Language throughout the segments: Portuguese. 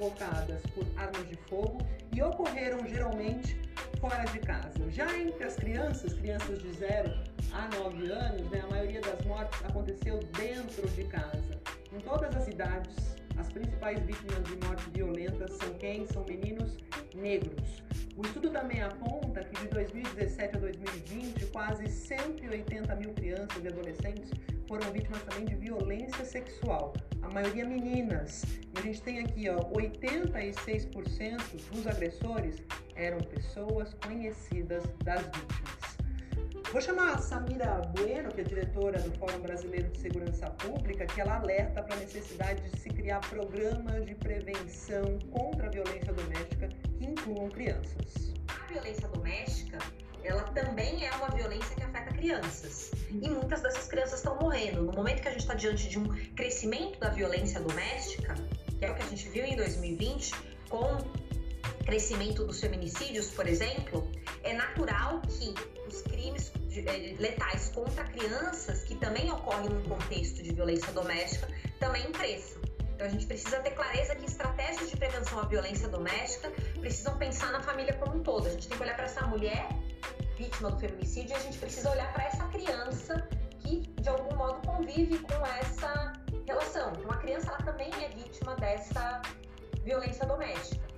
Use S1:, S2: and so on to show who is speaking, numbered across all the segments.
S1: provocadas por armas de fogo e ocorreram geralmente fora de casa. Já entre as crianças, crianças de 0 a 9 anos, né, a maioria das mortes aconteceu dentro de casa. Em todas as idades, as principais vítimas de mortes violentas são quem? São meninos negros. O estudo também aponta que de 2017 a 2020, quase 180 mil crianças e adolescentes foram vítimas também de violência sexual, a maioria meninas. E a gente tem aqui, ó, 86% dos agressores eram pessoas conhecidas das vítimas. Vou chamar a Samira Bueno, que é diretora do Fórum Brasileiro de Segurança Pública, que ela alerta para a necessidade de se criar programas de prevenção contra a violência doméstica que incluam crianças.
S2: Violência doméstica, ela também é uma violência que afeta crianças. E muitas dessas crianças estão morrendo. No momento que a gente está diante de um crescimento da violência doméstica, que é o que a gente viu em 2020, com crescimento dos feminicídios, por exemplo, é natural que os crimes eh, letais contra crianças, que também ocorrem num contexto de violência doméstica, também cresçam. Então a gente precisa ter clareza que estratégias de prevenção à violência doméstica precisam pensar na família como um todo. A gente tem que olhar para essa mulher vítima do feminicídio e a gente precisa olhar para essa criança que de algum modo convive com essa relação. Então a criança ela também é vítima dessa violência doméstica.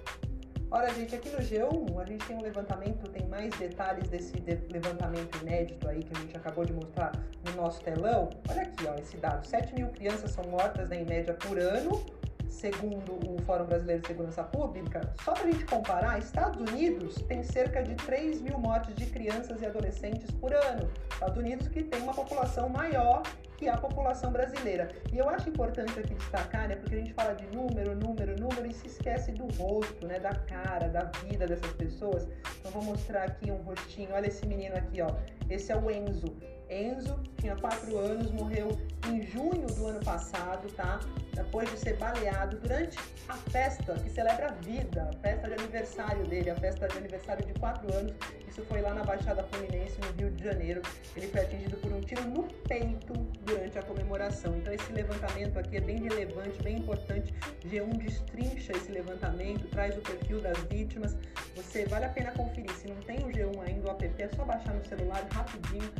S1: Ora, gente, aqui no G1 a gente tem um levantamento, tem mais detalhes desse de levantamento inédito aí que a gente acabou de mostrar no nosso telão. Olha aqui, ó, esse dado: 7 mil crianças são mortas né, em média por ano, segundo o Fórum Brasileiro de Segurança Pública. Só para a gente comparar, Estados Unidos tem cerca de 3 mil mortes de crianças e adolescentes por ano. Estados Unidos que tem uma população maior que a população brasileira. E eu acho importante aqui destacar, né, porque a gente fala de número, número, número e se esquece do rosto, né, da cara, da vida dessas pessoas. Então vou mostrar aqui um rostinho. Olha esse menino aqui, ó. Esse é o Enzo. Enzo tinha 4 anos, morreu em junho do ano passado, tá? Depois de ser baleado durante a festa que celebra a vida, a festa de aniversário dele, a festa de aniversário de 4 anos. Isso foi lá na Baixada Fluminense, no Rio de Janeiro. Ele foi atingido por um tiro no peito durante a comemoração. Então esse levantamento aqui é bem relevante, bem importante. G1 destrincha esse levantamento, traz o perfil das vítimas. Você vale a pena conferir. Se não tem o G1 ainda, o app é só baixar no celular rapidinho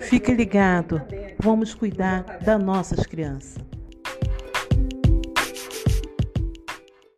S3: Fique ligado, vamos cuidar das nossas crianças.